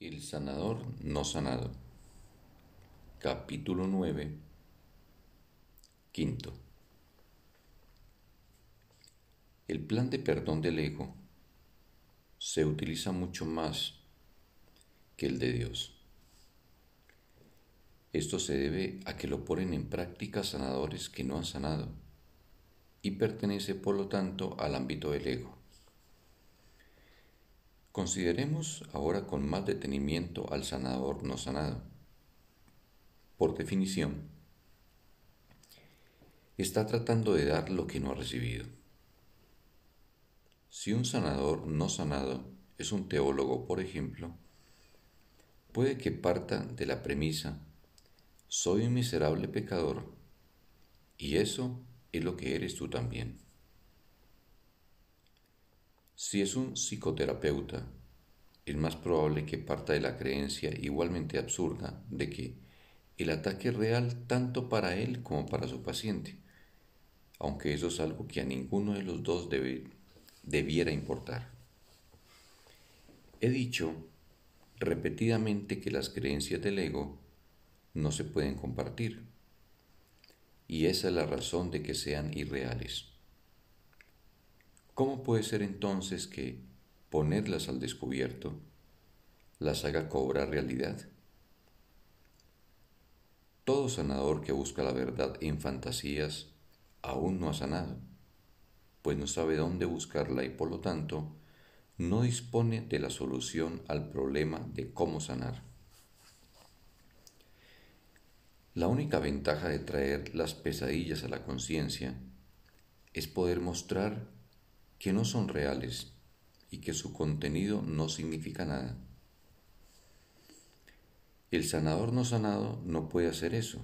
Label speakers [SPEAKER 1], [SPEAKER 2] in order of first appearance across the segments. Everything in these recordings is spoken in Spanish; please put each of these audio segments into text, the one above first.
[SPEAKER 1] El sanador no sanado. Capítulo 9. Quinto. El plan de perdón del ego se utiliza mucho más que el de Dios. Esto se debe a que lo ponen en práctica sanadores que no han sanado y pertenece por lo tanto al ámbito del ego. Consideremos ahora con más detenimiento al sanador no sanado. Por definición, está tratando de dar lo que no ha recibido. Si un sanador no sanado es un teólogo, por ejemplo, puede que parta de la premisa, soy un miserable pecador, y eso es lo que eres tú también. Si es un psicoterapeuta, es más probable que parta de la creencia igualmente absurda de que el ataque es real tanto para él como para su paciente, aunque eso es algo que a ninguno de los dos debiera importar. He dicho repetidamente que las creencias del ego no se pueden compartir, y esa es la razón de que sean irreales. ¿Cómo puede ser entonces que ponerlas al descubierto las haga cobrar realidad? Todo sanador que busca la verdad en fantasías aún no ha sanado, pues no sabe dónde buscarla y por lo tanto no dispone de la solución al problema de cómo sanar. La única ventaja de traer las pesadillas a la conciencia es poder mostrar que no son reales y que su contenido no significa nada. El sanador no sanado no puede hacer eso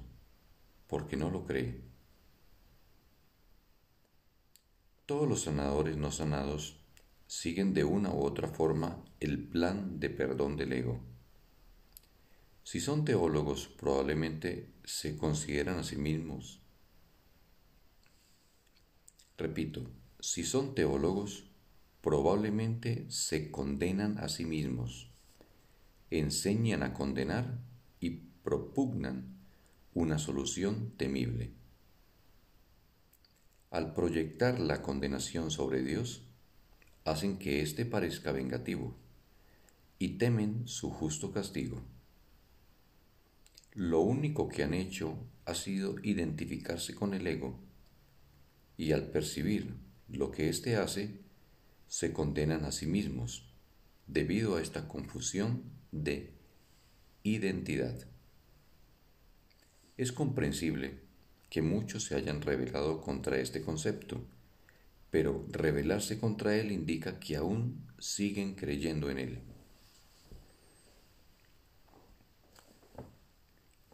[SPEAKER 1] porque no lo cree. Todos los sanadores no sanados siguen de una u otra forma el plan de perdón del ego. Si son teólogos, probablemente se consideran a sí mismos. Repito, si son teólogos, probablemente se condenan a sí mismos, enseñan a condenar y propugnan una solución temible. Al proyectar la condenación sobre Dios, hacen que éste parezca vengativo y temen su justo castigo. Lo único que han hecho ha sido identificarse con el ego y al percibir lo que éste hace, se condenan a sí mismos debido a esta confusión de identidad. Es comprensible que muchos se hayan rebelado contra este concepto, pero rebelarse contra él indica que aún siguen creyendo en él.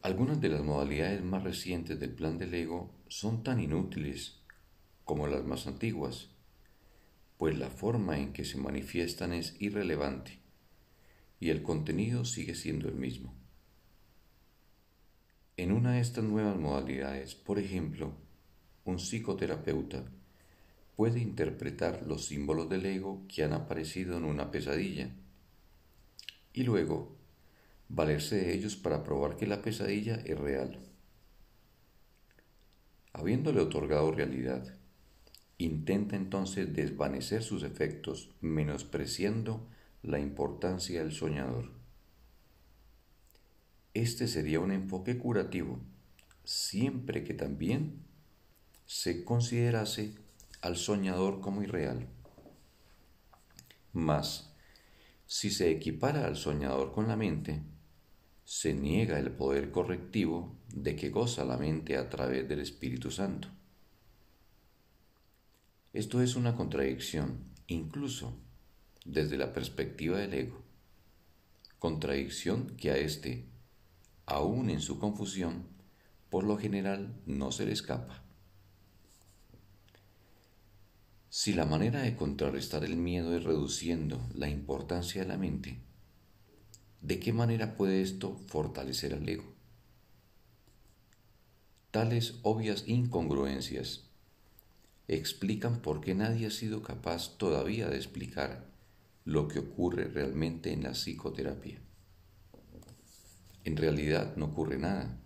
[SPEAKER 1] Algunas de las modalidades más recientes del plan del ego son tan inútiles como las más antiguas, pues la forma en que se manifiestan es irrelevante y el contenido sigue siendo el mismo. En una de estas nuevas modalidades, por ejemplo, un psicoterapeuta puede interpretar los símbolos del ego que han aparecido en una pesadilla y luego valerse de ellos para probar que la pesadilla es real. Habiéndole otorgado realidad, Intenta entonces desvanecer sus efectos, menospreciando la importancia del soñador. Este sería un enfoque curativo, siempre que también se considerase al soñador como irreal. Mas, si se equipara al soñador con la mente, se niega el poder correctivo de que goza la mente a través del Espíritu Santo. Esto es una contradicción, incluso desde la perspectiva del ego. Contradicción que a éste, aún en su confusión, por lo general no se le escapa. Si la manera de contrarrestar el miedo es reduciendo la importancia de la mente, ¿de qué manera puede esto fortalecer al ego? Tales obvias incongruencias explican por qué nadie ha sido capaz todavía de explicar lo que ocurre realmente en la psicoterapia. En realidad no ocurre nada.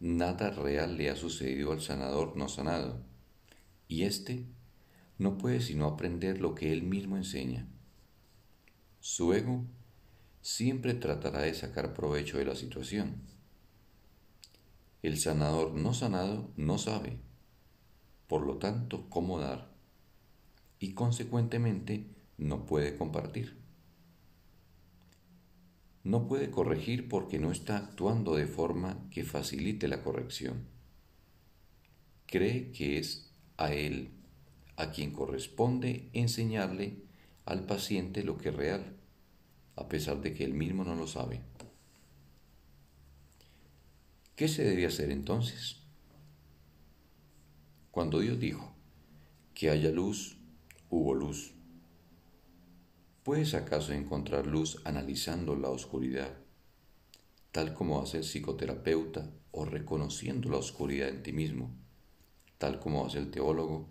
[SPEAKER 1] Nada real le ha sucedido al sanador no sanado, y éste no puede sino aprender lo que él mismo enseña. Su ego siempre tratará de sacar provecho de la situación. El sanador no sanado no sabe, por lo tanto, cómo dar, y consecuentemente no puede compartir. No puede corregir porque no está actuando de forma que facilite la corrección. Cree que es a él a quien corresponde enseñarle al paciente lo que es real, a pesar de que él mismo no lo sabe. ¿Qué se debe hacer entonces? Cuando Dios dijo que haya luz, hubo luz. ¿Puedes acaso encontrar luz analizando la oscuridad, tal como hace el psicoterapeuta o reconociendo la oscuridad en ti mismo, tal como hace el teólogo,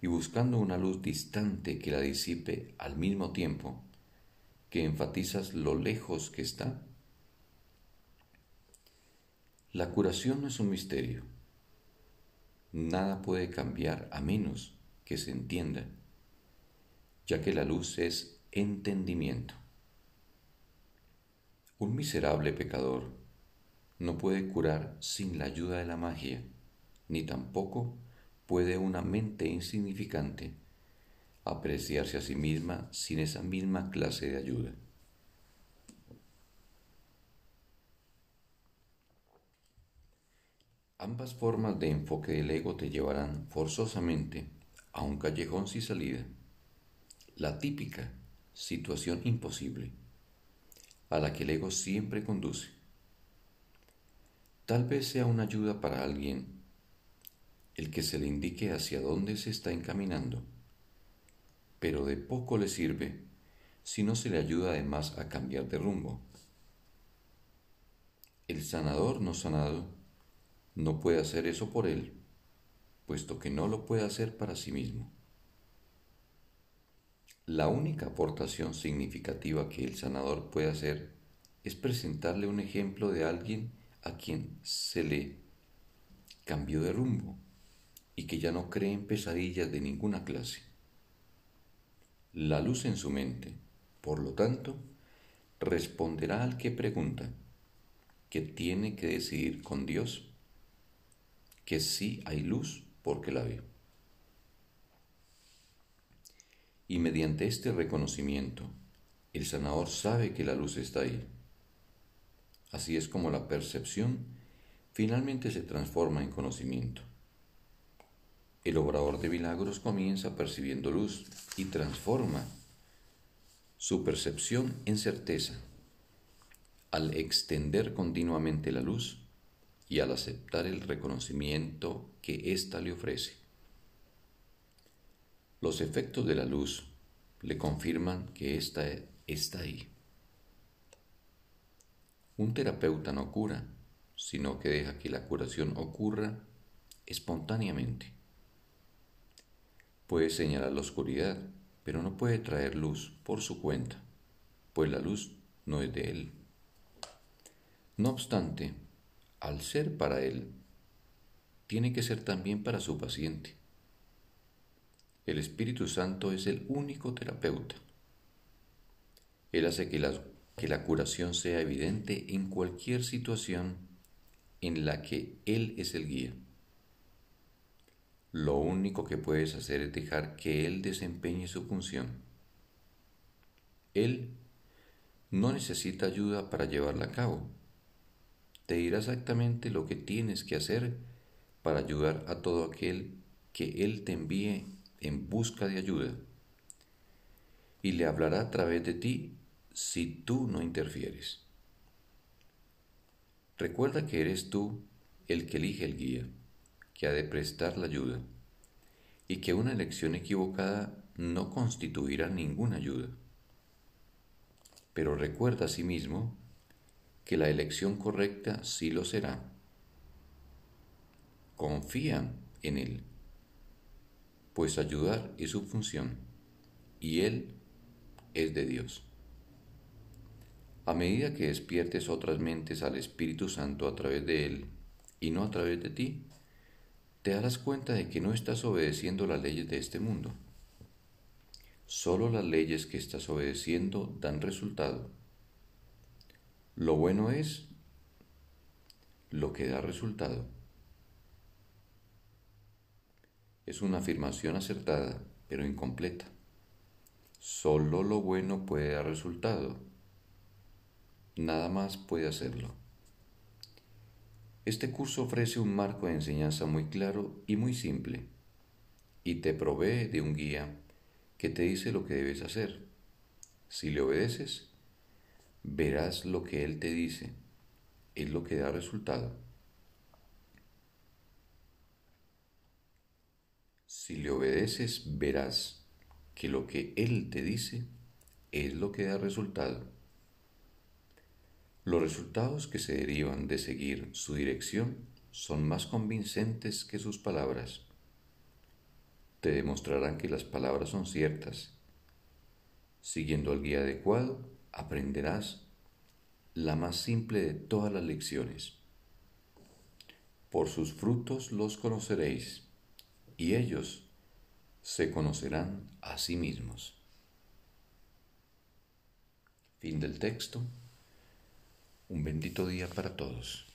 [SPEAKER 1] y buscando una luz distante que la disipe al mismo tiempo que enfatizas lo lejos que está? La curación no es un misterio. Nada puede cambiar a menos que se entienda ya que la luz es entendimiento. Un miserable pecador no puede curar sin la ayuda de la magia, ni tampoco puede una mente insignificante apreciarse a sí misma sin esa misma clase de ayuda. Ambas formas de enfoque del ego te llevarán forzosamente a un callejón sin salida la típica situación imposible a la que el ego siempre conduce. Tal vez sea una ayuda para alguien el que se le indique hacia dónde se está encaminando, pero de poco le sirve si no se le ayuda además a cambiar de rumbo. El sanador no sanado no puede hacer eso por él, puesto que no lo puede hacer para sí mismo. La única aportación significativa que el sanador puede hacer es presentarle un ejemplo de alguien a quien se le cambió de rumbo y que ya no cree en pesadillas de ninguna clase. La luz en su mente, por lo tanto, responderá al que pregunta, que tiene que decidir con Dios, que sí hay luz porque la ve. Y mediante este reconocimiento, el sanador sabe que la luz está ahí. Así es como la percepción finalmente se transforma en conocimiento. El obrador de milagros comienza percibiendo luz y transforma su percepción en certeza al extender continuamente la luz y al aceptar el reconocimiento que ésta le ofrece. Los efectos de la luz le confirman que ésta está ahí. Un terapeuta no cura, sino que deja que la curación ocurra espontáneamente. Puede señalar la oscuridad, pero no puede traer luz por su cuenta, pues la luz no es de él. No obstante, al ser para él, tiene que ser también para su paciente. El Espíritu Santo es el único terapeuta. Él hace que la, curación sea evidente en cualquier situación en la que Él es el guía. Lo único que puedes hacer es dejar que Él desempeñe su función. Él no necesita ayuda para llevarla a cabo. Te dirá exactamente lo que tienes que hacer para ayudar a todo aquel que Él te envíe en busca de ayuda y le hablará a través de ti si tú no interfieres. Recuerda que eres tú el que elige el guía, que ha de prestar la ayuda, y que una elección equivocada no constituirá ninguna ayuda. Pero recuerda asimismo que la elección correcta sí lo será. Confía en Él pues ayudar es su función y Él es de Dios. A medida que despiertes otras mentes al Espíritu Santo a través de Él y no a través de ti, te darás cuenta de que no estás obedeciendo las leyes de este mundo. Solo las leyes que estás obedeciendo dan resultado. Lo bueno es lo que da resultado. Es una afirmación acertada, pero incompleta. Solo lo bueno puede dar resultado. Nada más puede hacerlo. Este curso ofrece un marco de enseñanza muy claro y muy simple, y te provee de un guía que te dice lo que debes hacer. Si le obedeces, verás lo que Él te dice, es lo que da resultado. Si le obedeces, verás que lo que Él te dice es lo que da resultado. Los resultados que se derivan de seguir su dirección son más convincentes que sus palabras. Te demostrarán que las palabras son ciertas. Siguiendo el guía adecuado, aprenderás la más simple de todas las lecciones. Por sus frutos los conoceréis, y ellos se conocerán a sí mismos. Fin del texto. Un bendito día para todos.